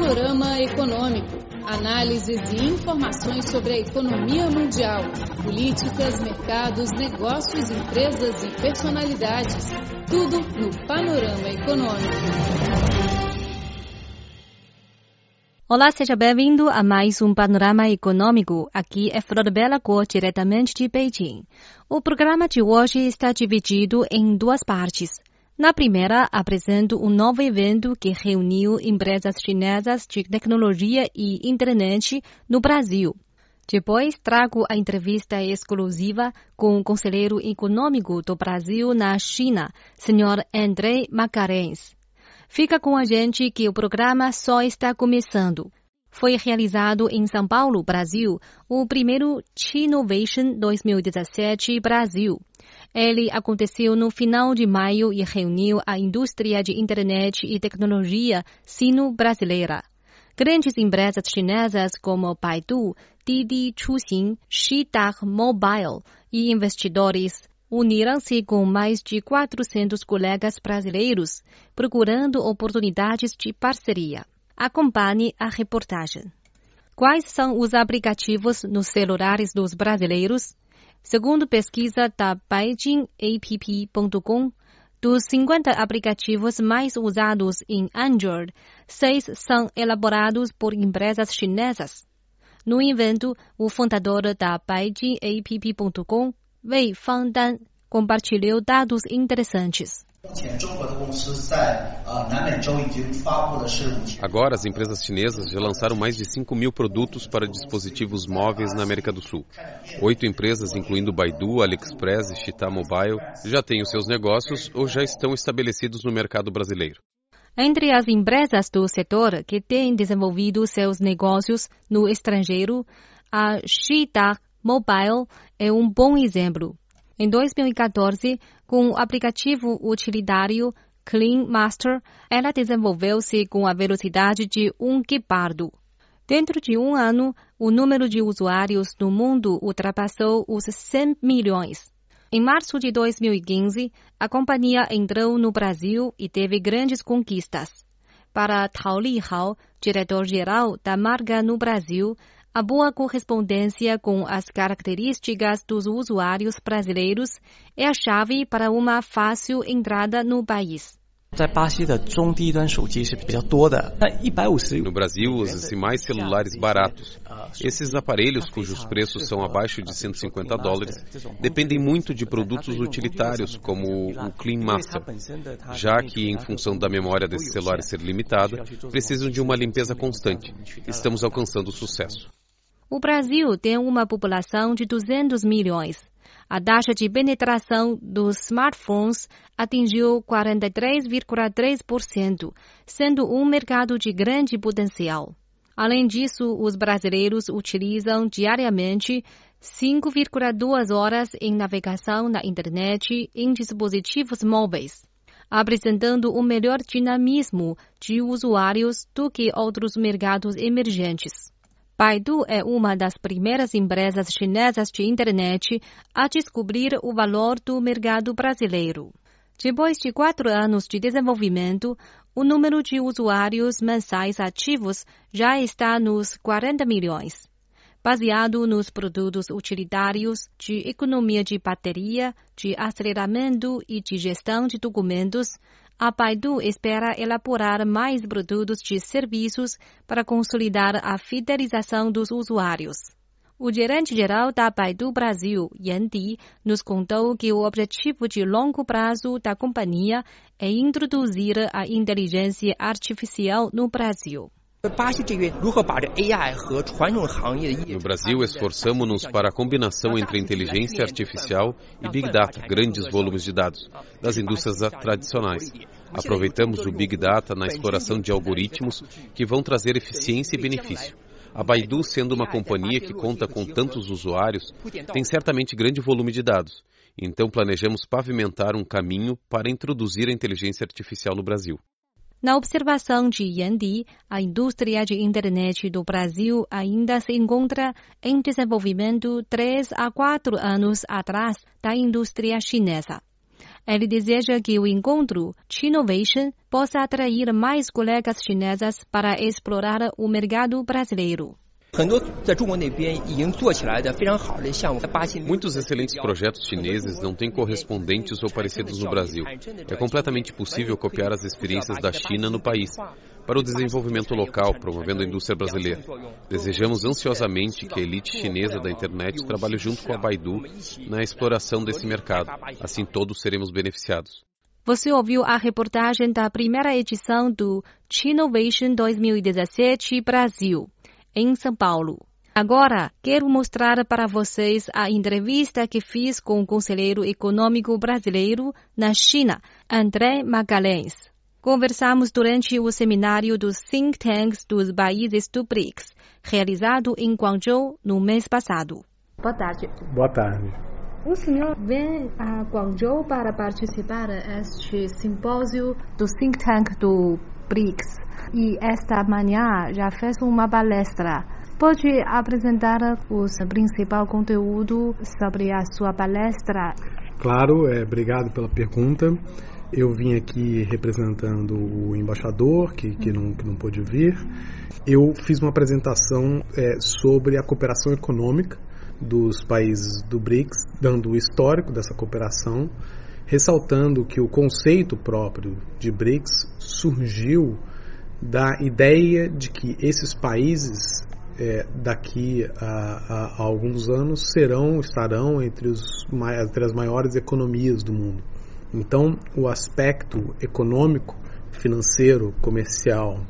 Panorama Econômico. Análises e informações sobre a economia mundial, políticas, mercados, negócios, empresas e personalidades. Tudo no Panorama Econômico. Olá, seja bem-vindo a mais um Panorama Econômico. Aqui é Flor Bela Cor, diretamente de Beijing. O programa de hoje está dividido em duas partes. Na primeira, apresento um novo evento que reuniu empresas chinesas de tecnologia e internet no Brasil. Depois, trago a entrevista exclusiva com o conselheiro econômico do Brasil na China, Sr. André Macarens. Fica com a gente que o programa só está começando. Foi realizado em São Paulo, Brasil, o primeiro Chinovation 2017 Brasil. Ele aconteceu no final de maio e reuniu a indústria de internet e tecnologia sino-brasileira. Grandes empresas chinesas como Baidu, Didi Chuxing, Xidar Mobile e investidores uniram-se com mais de 400 colegas brasileiros, procurando oportunidades de parceria. Acompanhe a reportagem. Quais são os aplicativos nos celulares dos brasileiros? Segundo pesquisa da BeijingApp.com, dos 50 aplicativos mais usados em Android, seis são elaborados por empresas chinesas. No evento, o fundador da BeijingApp.com, Wei Fangdan, compartilhou dados interessantes. Agora, as empresas chinesas já lançaram mais de 5 mil produtos para dispositivos móveis na América do Sul. Oito empresas, incluindo Baidu, AliExpress e Chita Mobile, já têm os seus negócios ou já estão estabelecidos no mercado brasileiro. Entre as empresas do setor que têm desenvolvido seus negócios no estrangeiro, a Chita Mobile é um bom exemplo. Em 2014, com o aplicativo utilitário Clean Master, ela desenvolveu-se com a velocidade de um guepardo. Dentro de um ano, o número de usuários no mundo ultrapassou os 100 milhões. Em março de 2015, a companhia entrou no Brasil e teve grandes conquistas. Para Tao Lihao, diretor-geral da marca no Brasil, a boa correspondência com as características dos usuários brasileiros é a chave para uma fácil entrada no país. No Brasil, usa-se mais celulares baratos. Esses aparelhos, cujos preços são abaixo de 150 dólares, dependem muito de produtos utilitários, como o Clean Master, já que, em função da memória desses celulares ser limitada, precisam de uma limpeza constante. Estamos alcançando sucesso. O Brasil tem uma população de 200 milhões. A taxa de penetração dos smartphones atingiu 43,3%, sendo um mercado de grande potencial. Além disso, os brasileiros utilizam diariamente 5,2 horas em navegação na internet em dispositivos móveis, apresentando um melhor dinamismo de usuários do que outros mercados emergentes. Baidu é uma das primeiras empresas chinesas de internet a descobrir o valor do mercado brasileiro. Depois de quatro anos de desenvolvimento, o número de usuários mensais ativos já está nos 40 milhões. Baseado nos produtos utilitários de economia de bateria, de aceleramento e de gestão de documentos, a Baidu espera elaborar mais produtos de serviços para consolidar a fidelização dos usuários. O gerente-geral da Baidu Brasil, Yan Di, nos contou que o objetivo de longo prazo da companhia é introduzir a inteligência artificial no Brasil. No Brasil, esforçamos-nos para a combinação entre inteligência artificial e Big Data, grandes volumes de dados, das indústrias tradicionais. Aproveitamos o Big Data na exploração de algoritmos que vão trazer eficiência e benefício. A Baidu, sendo uma companhia que conta com tantos usuários, tem certamente grande volume de dados. Então, planejamos pavimentar um caminho para introduzir a inteligência artificial no Brasil. Na observação de Yandi, a indústria de internet do Brasil ainda se encontra em desenvolvimento 3 a 4 anos atrás da indústria chinesa. Ele deseja que o encontro Chinovation possa atrair mais colegas chinesas para explorar o mercado brasileiro. Muitos excelentes projetos chineses não têm correspondentes ou parecidos no Brasil. É completamente possível copiar as experiências da China no país para o desenvolvimento local, promovendo a indústria brasileira. Desejamos ansiosamente que a elite chinesa da internet trabalhe junto com a Baidu na exploração desse mercado. Assim todos seremos beneficiados. Você ouviu a reportagem da primeira edição do Chinovation 2017 Brasil em São Paulo. Agora, quero mostrar para vocês a entrevista que fiz com o conselheiro econômico brasileiro na China, André Magalhães. Conversamos durante o seminário dos think tanks dos países do BRICS, realizado em Guangzhou no mês passado. Boa tarde. Boa tarde. O senhor vem a Guangzhou para participar deste simpósio do think tank do BRICS e esta manhã já fez uma palestra. Pode apresentar o principal conteúdo sobre a sua palestra? Claro, é, obrigado pela pergunta. Eu vim aqui representando o embaixador, que, que, não, que não pôde vir. Eu fiz uma apresentação é, sobre a cooperação econômica dos países do BRICS, dando o histórico dessa cooperação, ressaltando que o conceito próprio de BRICS surgiu da ideia de que esses países é, daqui a, a, a, alguns anos serão, estarão entre, os, entre as maiores economias do mundo. Então, o aspecto econômico, financeiro, comercial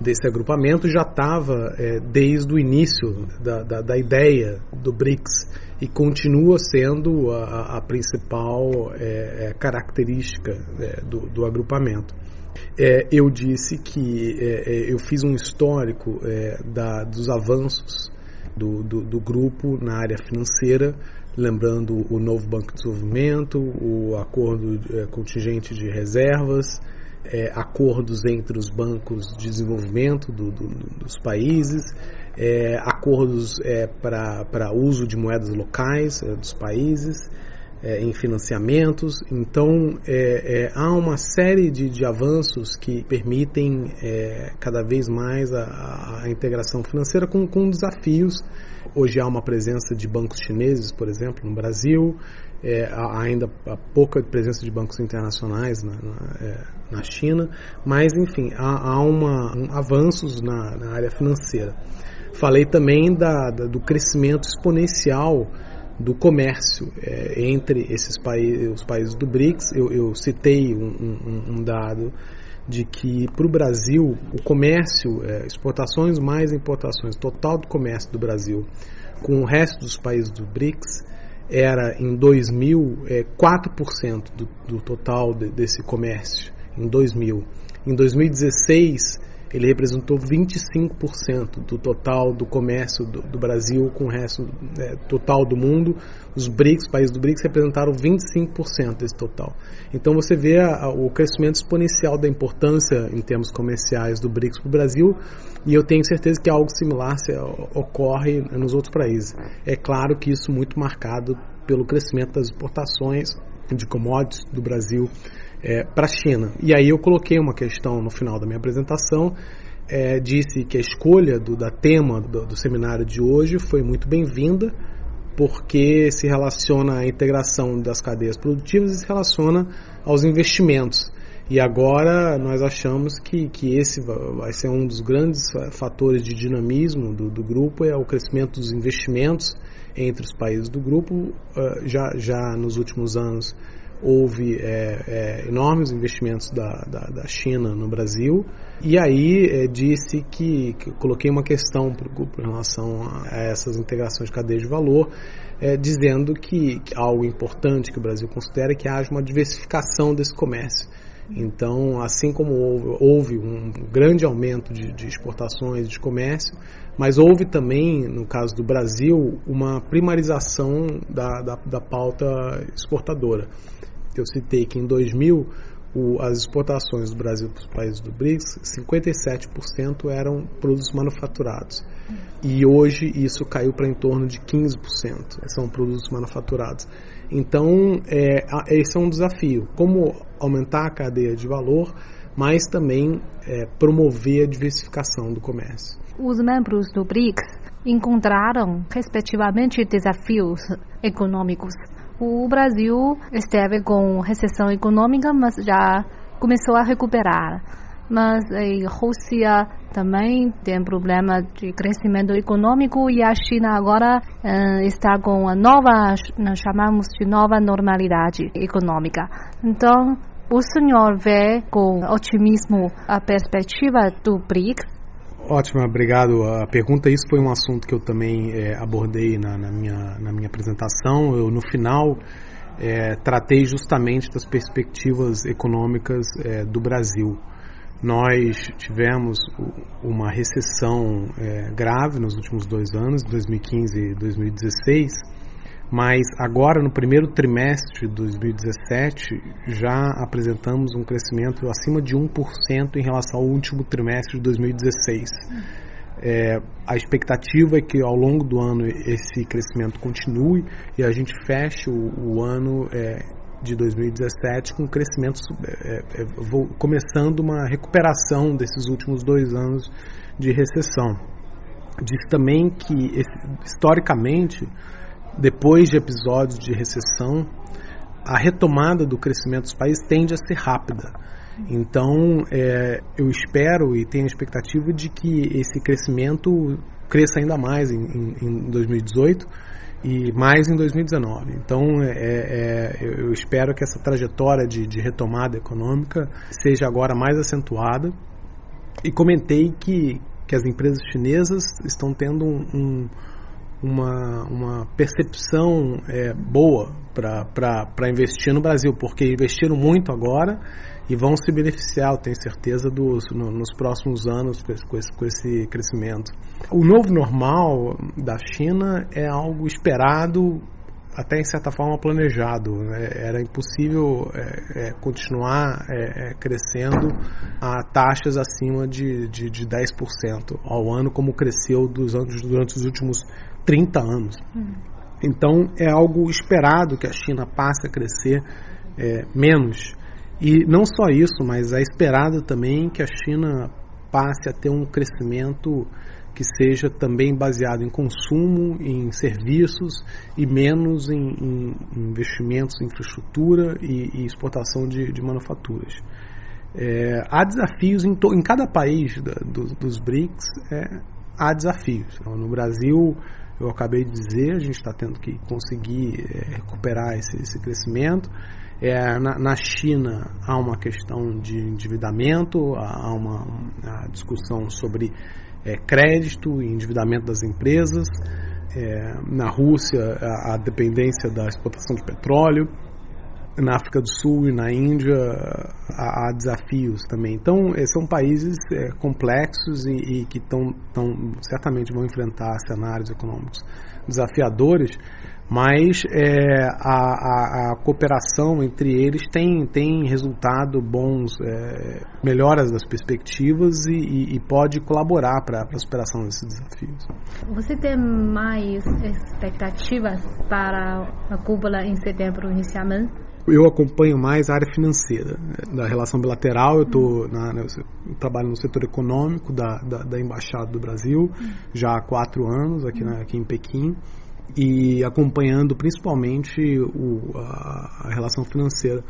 desse agrupamento já estava é, desde o início da, da, da, ideia do BRICS e continua sendo a, a principal é, é característica é, do, do agrupamento. É, eu disse que é, eu fiz um histórico da, dos avanços do, do, do, grupo na área financeira, lembrando o novo Banco de Desenvolvimento, o acordo contingente de reservas, é, acordos entre os bancos de desenvolvimento do, dos países, acordos para uso de moedas locais dos países é, em financiamentos. Então, é, é, há uma série de, de avanços que permitem é, cada vez mais a, a integração financeira com, com, desafios. Hoje há uma presença de bancos chineses, por exemplo, no Brasil, é, há ainda há pouca presença de bancos internacionais na, na, é, na China, mas, enfim, há, há uma, um, avanços na, na, área financeira. Falei também da, da, do crescimento exponencial do comércio é, entre esses países, os países do BRICS. Eu, eu citei um, um, um, dado de que para o Brasil o comércio, é, exportações mais importações, total do comércio do Brasil com o resto dos países do BRICS era em 2000 é, 4% do, do total de, desse comércio em 2000. Em 2016 ele representou 25% do total do comércio do, do Brasil com o resto é, total do mundo. Os BRICS, países do BRICS, representaram 25% desse total. Então você vê a, a, o crescimento exponencial da importância em termos comerciais do BRICS para o Brasil e eu tenho certeza que algo similar se, ocorre nos outros países. É claro que isso muito marcado pelo crescimento das exportações de commodities do Brasil é, para a China. E aí eu coloquei uma questão no final da minha apresentação, é, disse que a escolha do da tema do, do seminário de hoje foi muito bem-vinda, porque se relaciona à integração das cadeias produtivas e se relaciona aos investimentos. E agora nós achamos que, que esse vai ser um dos grandes fatores de dinamismo do, do grupo, é o crescimento dos investimentos entre os países do grupo. Uh, já, já nos últimos anos houve é, é, enormes investimentos da, da, da, China no Brasil e aí é, disse que, que coloquei uma questão em relação a, essas integrações de cadeia de valor, é, dizendo que, que, algo importante que o Brasil considera é que haja uma diversificação desse comércio. Então, assim como houve, houve um grande aumento de, de exportações de comércio, mas houve também, no caso do Brasil, uma primarização da, da, da pauta exportadora eu citei que em 2000 o, as exportações do Brasil para os países do BRICS, 57% eram produtos manufaturados. E hoje isso caiu para em torno de 15%, são produtos manufaturados. Então, é, esse é um desafio. Como aumentar a cadeia de valor, mas também é, promover a diversificação do comércio. Os membros do BRICS encontraram, respectivamente, desafios econômicos. O Brasil esteve com recessão econômica, mas já começou a recuperar. Mas a Rússia também tem problema de crescimento econômico e a China agora uh, está com a nova, chamamos de nova normalidade econômica. Então, o senhor vê com otimismo a perspectiva do BRICS Ótimo, obrigado. A pergunta, isso foi um assunto que eu também é, abordei na, na, minha, na minha apresentação. Eu, no final, é, tratei justamente das perspectivas econômicas é, do Brasil. Nós tivemos uma recessão é, grave nos últimos dois anos, 2015 e 2016, mas agora no primeiro trimestre de 2017 já apresentamos um crescimento acima de 1% em relação ao último trimestre de 2016. É, a expectativa é que ao longo do ano esse crescimento continue e a gente feche o, o ano é, de 2017 com crescimento é, é, começando uma recuperação desses últimos dois anos de recessão. Diz também que historicamente depois de episódios de recessão, a retomada do crescimento dos países tende a ser rápida. Então, é, eu espero e tenho a expectativa de que esse crescimento cresça ainda mais em, em, em 2018 e mais em 2019. Então, é, é, eu espero que essa trajetória de, de, retomada econômica seja agora mais acentuada. E comentei que, que as empresas chinesas estão tendo um uma, uma percepção é, boa para investir no Brasil, porque investiram muito agora e vão se beneficiar, eu tenho certeza, dos, no, nos próximos anos com esse, com, esse, com esse crescimento. O novo normal da China é algo esperado até em certa forma planejado. Né? Era impossível é, é, continuar é, é crescendo a taxas acima de, de, de 10% ao ano, como cresceu dos anos, durante os últimos 30 anos. Uhum. Então é algo esperado que a China passe a crescer é, menos. E não só isso, mas é esperado também que a China passe a ter um crescimento que seja também baseado em consumo, em serviços e menos em, em investimentos em infraestrutura e, e exportação de, de manufaturas. É, há desafios em, to, em cada país da, do, dos BRICS, é, há desafios. Então, no Brasil, eu acabei de dizer, a gente está tendo que conseguir é, recuperar esse, esse crescimento. É, na, na, China há uma questão de endividamento, há uma, uma discussão sobre é, crédito e endividamento das empresas. É, na Rússia, a, a, dependência da exportação de petróleo. Na África do Sul e na Índia há, há desafios também. Então, é, são países é, complexos e, e que tão, tão, certamente vão enfrentar cenários econômicos desafiadores mas é, a, a, a, cooperação entre eles tem, tem resultado bons, é, melhoras das perspectivas e, e, e pode colaborar para a superação desses desafios. Você tem mais expectativas para a cúpula em setembro inicialmente? Eu acompanho mais a área financeira da relação bilateral. Eu, tô na, né, eu trabalho no setor econômico da, da, da Embaixada do Brasil já há quatro anos aqui, na, aqui em Pequim e acompanhando principalmente o, a, a, relação financeira.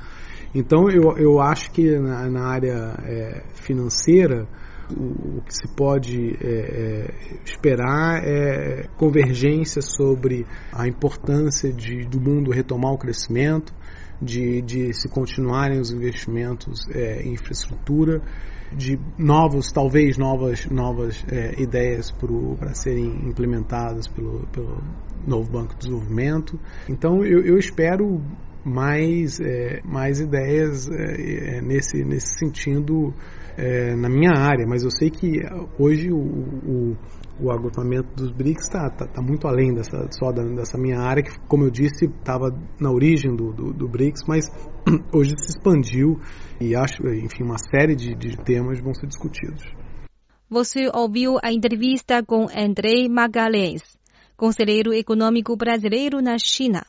Então eu, eu acho que na, na área é, financeira o, o, que se pode é, é, esperar é convergência sobre a importância de, do mundo retomar o crescimento, de, de se continuarem os investimentos é, em infraestrutura, de novos, talvez novas, novas é, ideias para serem implementadas pelo, pelo novo Banco de Desenvolvimento. Então eu, eu espero mais, é, mais ideias é, é, nesse, nesse sentido é, na minha área, mas eu sei que hoje o, o, o agrupamento dos BRICS está tá, tá muito além dessa, só dessa minha área, que como eu disse, estava na origem do, do, do, BRICS, mas hoje se expandiu e acho, enfim, uma série de, de temas vão ser discutidos. Você ouviu a entrevista com André Magalhães conselheiro econômico brasileiro na China.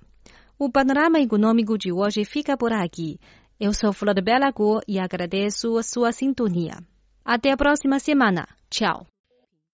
O panorama econômico de hoje fica por aqui. Eu sou Flor de Belago e agradeço a sua sintonia. Até a próxima semana. Tchau.